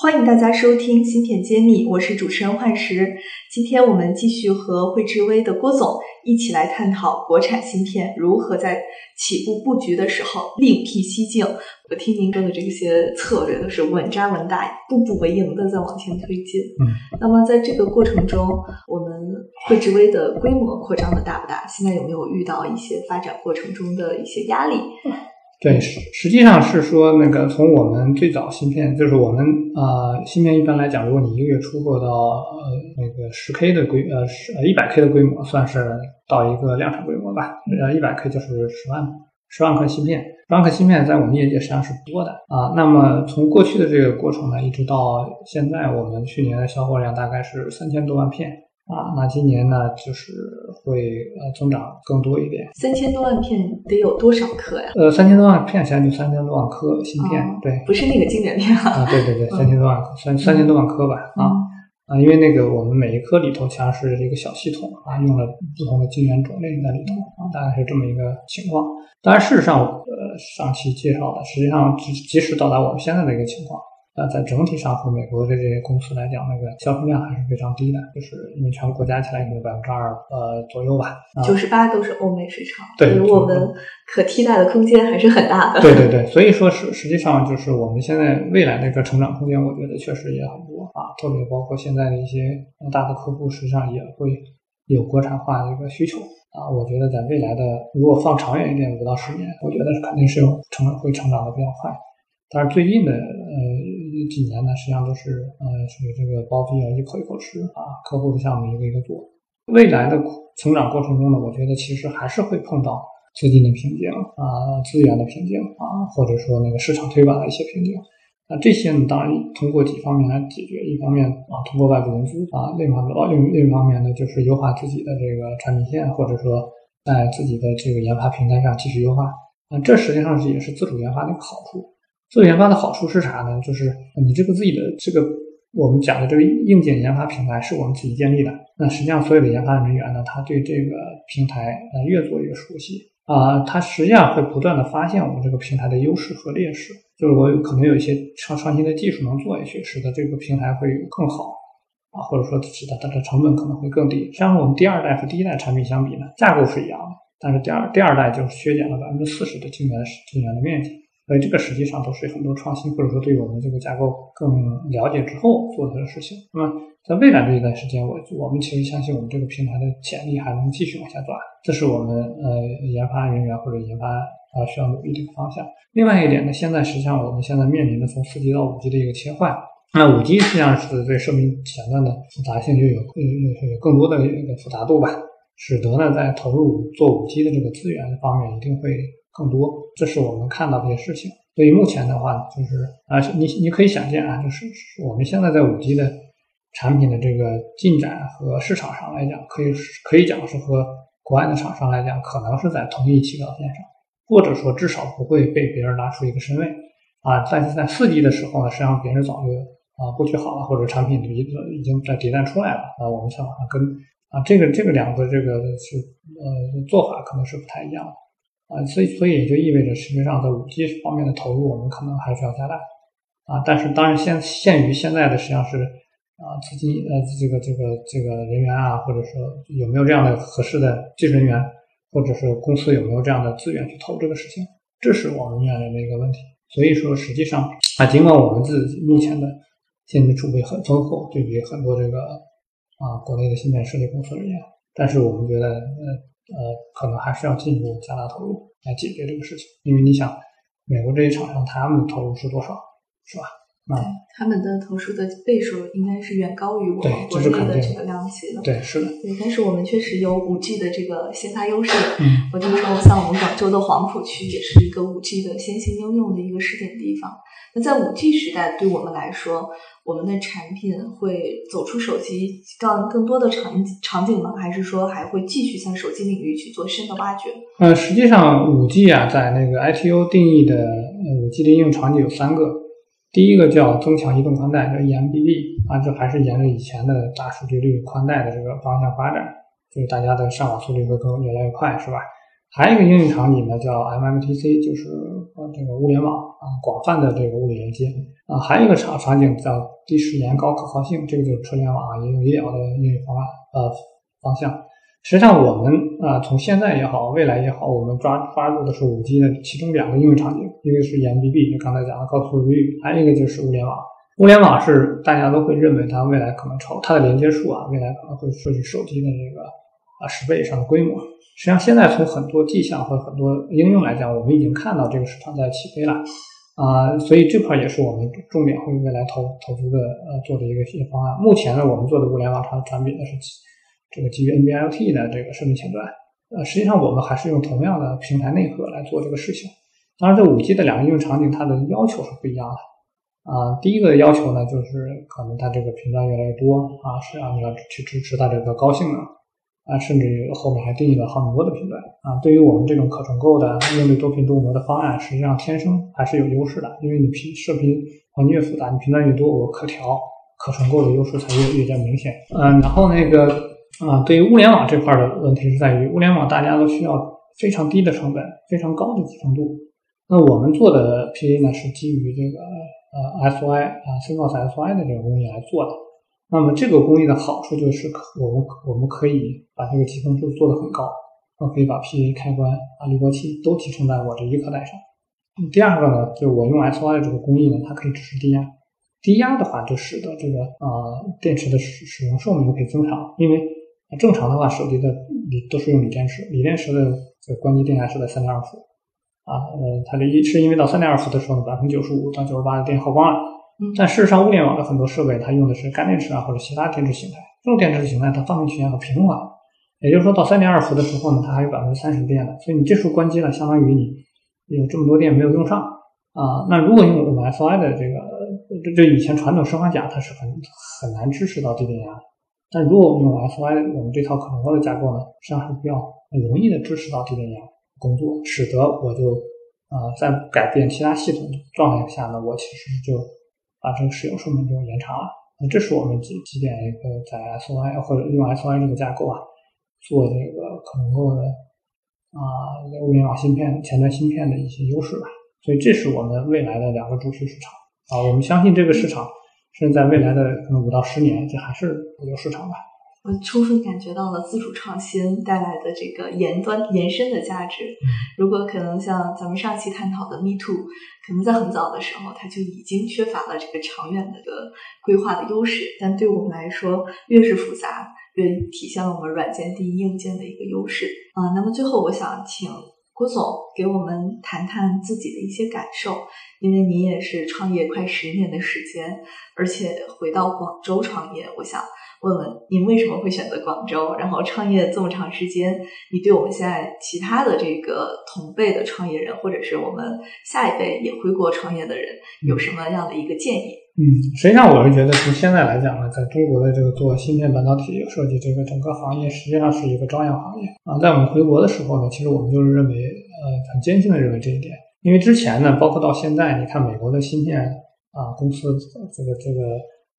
欢迎大家收听芯片揭秘，我是主持人幻石。今天我们继续和汇智威的郭总一起来探讨国产芯片如何在起步布局的时候另辟蹊径。我听您说的这些策略都是稳扎稳打、步步为营的在往前推进。嗯，那么在这个过程中，我们汇智威的规模扩张的大不大？现在有没有遇到一些发展过程中的一些压力？对，实实际上是说，那个从我们最早芯片，就是我们啊，芯片一般来讲，如果你一个月出货到呃那个十 K 的规呃十呃一百 K 的规模，算是到一个量产规模吧。呃，一百 K 就是十万十万颗芯片，十万颗芯片在我们业界实际上是不多的啊。那么从过去的这个过程呢，一直到现在，我们去年的销货量大概是三千多万片。啊，那今年呢，就是会呃增长更多一点。三千多万片得有多少颗呀？呃，三千多万片现在就三千多万颗芯片，对，不是那个晶圆片啊，对对对，三千多万颗，三三千多万颗吧，啊啊，因为那个我们每一颗里头其实是一个小系统啊，用了不同的晶圆种类在里头啊，大概是这么一个情况。当然，事实上，呃，上期介绍的，实际上即即使到达我们现在的一个情况。那在整体上和美国的这些公司来讲，那个销售量还是非常低的，就是因为全国加起来可能百分之二呃左右吧。九十八都是欧美市场，对我们可替代的空间还是很大的。对对对，所以说实实际上就是我们现在未来的一个成长空间，我觉得确实也很多啊，特别包括现在的一些大的客户，实际上也会有国产化的一个需求啊。我觉得在未来的如果放长远一点，五到十年，我觉得肯定是有成会成长的比较快。但是最近的呃。这几年呢，实际上都是呃属于这个包机啊，一口一口吃啊，客户的项目一个一个做。未来的成长过程中呢，我觉得其实还是会碰到资金的瓶颈啊，资源的瓶颈啊，或者说那个市场推广的一些瓶颈。那这些呢，当然通过几方面来解决。一方面啊，通过外部融资啊，另一方面另另一方面呢，就是优化自己的这个产品线，或者说在自己的这个研发平台上继续优化。啊，这实际上是也是自主研发的一个好处。做研发的好处是啥呢？就是你这个自己的这个我们讲的这个硬件研发平台是我们自己建立的。那实际上所有的研发人员呢，他对这个平台呃越做越熟悉啊，他实际上会不断的发现我们这个平台的优势和劣势。就是我有可能有一些创创新的技术能做下去，使得这个平台会更好啊，或者说使得它的成本可能会更低。实际上我们第二代和第一代产品相比呢，架构是一样的，但是第二第二代就是削减了百分之四十的晶圆晶圆的面积。所以这个实际上都是很多创新，或者说对我们这个架构更了解之后做的事情。那么在未来这一段时间，我我们其实相信我们这个平台的潜力还能继续往下抓，这是我们呃研发人员或者研发啊需要努力的一个方向。另外一点呢，现在实际上我们现在面临的从四 G 到五 G 的一个切换，那五 G 实际上是对生命前段的复杂性就有有有更多的一个复杂度吧，使得呢在投入做五 G 的这个资源方面一定会。更多，这是我们看到的一些事情。所以目前的话，就是啊，你你可以想见啊，就是我们现在在五 G 的产品的这个进展和市场上来讲，可以可以讲是和国外的厂商来讲，可能是在同一起跑线上，或者说至少不会被别人拉出一个身位啊。但是在四 G 的时候呢，实际上别人早就啊布局好了，或者产品已已经在迭代出来了啊，我们才往上跟啊。这个这个两个这个是呃做法可能是不太一样的。啊，所以所以也就意味着，实际上在五 G 方面的投入，我们可能还是要加大啊。但是当然，限限于现在的实际上是啊，资金呃，这个这个这个人员啊，或者说有没有这样的合适的技术人员，或者是公司有没有这样的资源去投这个事情，这是我们面临的一个问题。所以说，实际上啊，尽管我们自己目前的现金储备很丰厚，对比很多这个啊国内的芯片设计公司而言，但是我们觉得呃。呃，可能还是要进一步加大投入来解决这个事情，因为你想，美国这些厂商他们的投入是多少，是吧？对，他们的投入的倍数应该是远高于我们国内的这个量级的。对，是的。对，但是我们确实有五 G 的这个先发优势。嗯。我听说，像我们广州的黄埔区也是一个五 G 的先行应用的一个试点地方。那在五 G 时代，对我们来说，我们的产品会走出手机，更更多的场场景吗？还是说还会继续向手机领域去做深的挖掘？呃，实际上五 G 啊，在那个 ITU 定义的五 G 的应用场景有三个。第一个叫增强移动宽带，叫 eMBB 啊，这还是沿着以前的大数据率宽带的这个方向发展，就是大家的上网速率会更越来越快，是吧？还有一个应用场景呢，叫 MMTC，就是呃这个物联网啊，广泛的这个物理连接啊。还有一个场场景叫低时延高可靠性，这个就是车联网啊，应用医疗的应用方案呃方向。实际上，我们啊从现在也好，未来也好，我们抓抓住的是五 G 的其中两个应用场景，一个是 EMBB，就刚才讲的高速率，还有一个就是物联网。物联网是大家都会认为它未来可能超它的连接数啊，未来可能会涉及手机的这个啊十倍以上的规模。实际上，现在从很多迹象和很多应用来讲，我们已经看到这个市场在起飞了啊，所以这块也是我们重点会未来投投资的呃做的一个一些方案。目前呢，我们做的物联网产产品呢是这个基于 NB-IoT 的这个设备前端，呃，实际上我们还是用同样的平台内核来做这个事情。当然，这五 G 的两个应用场景它的要求是不一样的。啊，第一个要求呢，就是可能它这个频段越来越多啊，是要你要去支持它这个高性能啊，甚至于后面还定义了好多的频段啊。对于我们这种可重构的应对多频多模的方案，实际上天生还是有优势的，因为你频射频环境越复杂，你频段越多，我可调可重构的优势才越越加明显。嗯，然后那个啊，对于物联网这块的问题是在于，物联网大家都需要非常低的成本，非常高的集成度。那我们做的 PA 呢，是基于这个。呃，SY 啊，CMOS SY 的这个工艺来做的。那么这个工艺的好处就是，我们我们可以把这个集成度做得很高，我可以把 PA 开关啊、滤波器都集成在我这一颗带上。第二个呢，就我用 SY 这个工艺呢，它可以支持低压。低压的话，就使得这个呃电池的使使用寿命可以增长。因为正常的话，手机的锂都是用锂电池，锂电池的这个关机电压是在三点二伏。啊，呃，它这一是因为到三点二伏的时候呢，百分之九十五到九十八的电耗光了。嗯，但事实上，物联网的很多设备它用的是干电池啊，或者其他电池形态。这种电池形态它放电曲线很平滑，也就是说到三点二伏的时候呢，它还有百分之三十电的。所以你这时候关机了，相当于你有这么多电没有用上啊。那如果用我们 SI 的这个，这这以前传统升华甲它是很很难支持到低电压，但如果我们用 SY 我们这套可能的架构呢，实际上是比较很容易的支持到低电压。工作使得我就啊在改变其他系统状态下呢，我其实就把这个使用寿命就延长了。那这是我们几几点一个在 SY 或者用 SY 这个架构啊做这个可能够的啊物联网芯片前端芯片的一些优势吧。所以这是我们未来的两个主题市场啊。我们相信这个市场甚至在未来的可能五到十年，这还是有市场的。我充分感觉到了自主创新带来的这个延端延伸的价值。如果可能，像咱们上期探讨的 Me Too，可能在很早的时候，它就已经缺乏了这个长远的个规划的优势。但对我们来说，越是复杂，越体现了我们软件第一硬件的一个优势。啊，那么最后，我想请郭总给我们谈谈自己的一些感受，因为您也是创业快十年的时间，而且回到广州创业，我想。问问您为什么会选择广州？然后创业这么长时间，你对我们现在其他的这个同辈的创业人，或者是我们下一辈也回国创业的人，有什么样的一个建议？嗯，实际上我是觉得从现在来讲呢，在中国的这个做芯片半导体设计这个整个行业，实际上是一个朝阳行业啊。在我们回国的时候呢，其实我们就是认为，呃，很坚信的认为这一点，因为之前呢，包括到现在，你看美国的芯片啊公司这个这个。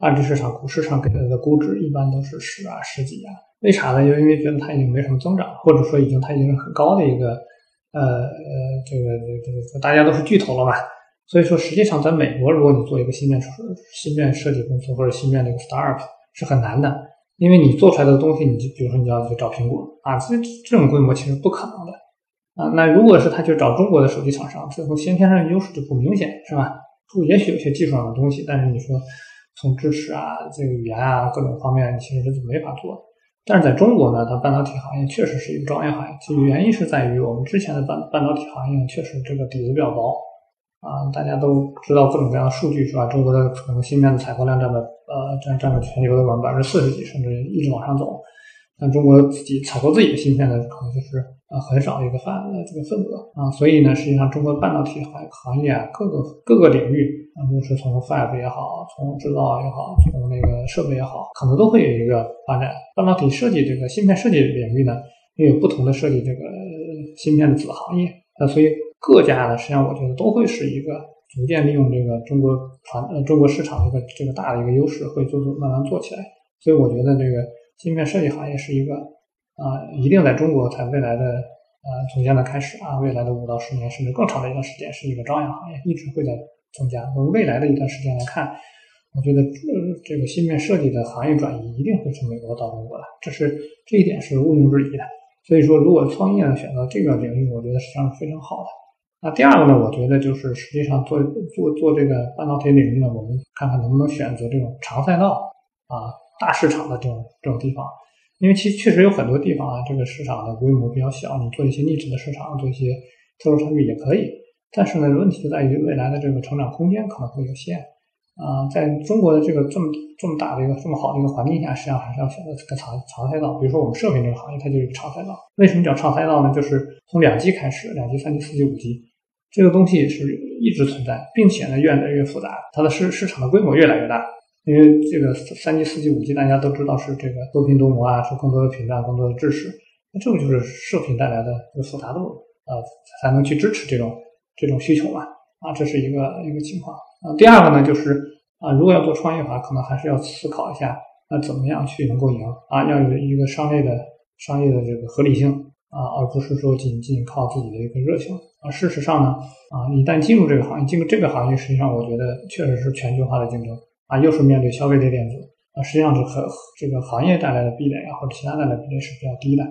二级市场、股市上给它的估值一般都是十啊、十几啊，为啥呢？就因为觉得它已经没什么增长，或者说已经它已经是很高的一个呃呃这个这个大家都是巨头了嘛。所以说，实际上在美国，如果你做一个芯片芯片设计公司或者芯片的一个 startup 是很难的，因为你做出来的东西，你就比如说你要去找苹果啊，这这种规模其实不可能的啊。那如果是他去找中国的手机厂商，最后先天上的优势就不明显，是吧？也许有些技术上的东西，但是你说。从支持啊，这个语言啊，各种方面其实是没法做的。但是在中国呢，它半导体行业确实是一个朝阳行业。其实原因是在于我们之前的半半导体行业确实这个底子比较薄啊。大家都知道各种各样的数据是吧？中国的可能芯片的采购量占的呃占占了全球的百分之四十几，甚至一直往上走。但中国自己采购自己的芯片呢，可能就是呃很少一个范呃这个份额啊。所以呢，实际上中国半导体行行业，各个各个领域。啊，就是从 fab 也好，从制造也好，从那个设备也好，可能都会有一个发展。半导体设计这个芯片设计领域呢，也有不同的设计这个芯片的子行业。那所以各家呢，实际上我觉得都会是一个逐渐利用这个中国传呃中国市场这个这个大的一个优势，会做做慢慢做起来。所以我觉得这个芯片设计行业是一个啊，一定在中国才未来的呃，从现在开始啊，未来的五到十年甚至更长的一段时间，是一个朝阳行业，一直会在增加。从未来的一段时间来看，我觉得呃，这个芯片设计的行业转移一定会从美国到中国的，这是这一点是毋庸置疑的。所以说，如果创业呢选择这个领域，我觉得实际上是非常好的。那第二个呢，我觉得就是实际上做做做这个半导体领域呢，我们看看能不能选择这种长赛道啊、大市场的这种这种地方。因为其实确实有很多地方啊，这个市场的规模比较小，你做一些 niche 的市场，做一些特殊产品也可以。但是呢，问题就在于未来的这个成长空间可能会有限。啊，在中国的这个这么这么大的一个这么好的一个环境下，实际上还是要选择这个长长赛道。比如说我们射频这个行业，它就是一个长赛道。为什么叫长赛道呢？就是从两 G 开始，两 G、三 G、四 G、五 G，这个东西是一直存在，并且呢越来越复杂，它的市市场的规模越来越大。因为这个三 G、四 G、五 G，大家都知道是这个多频多模啊，是更多的频段、更多的支持。那这个就是射频带来的这个复杂度，呃，才能去支持这种这种需求嘛。啊，这是一个一个情况。啊，第二个呢，就是啊，如果要做创业的话，可能还是要思考一下，那怎么样去能够赢啊？要有一个商业的商业的这个合理性啊，而不是说仅仅靠自己的一个热情。啊，事实上呢，啊，一旦进入这个行业，进入这个行业，实际上我觉得确实是全球化的竞争。啊，又是面对消费类电子，啊，实际上是和这个行业带来的壁垒啊，或者其他带来的壁垒是比较低的。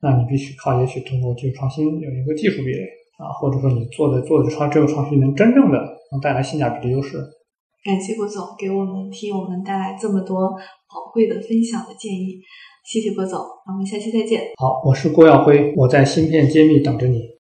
那你必须靠也许通过技术创新有一个技术壁垒啊，或者说你做的做的创这个创新能真正的能带来性价比的优势。感谢郭总给我们替我们带来这么多宝贵的分享的建议，谢谢郭总，那我们下期再见。好，我是郭耀辉，我在芯片揭秘等着你。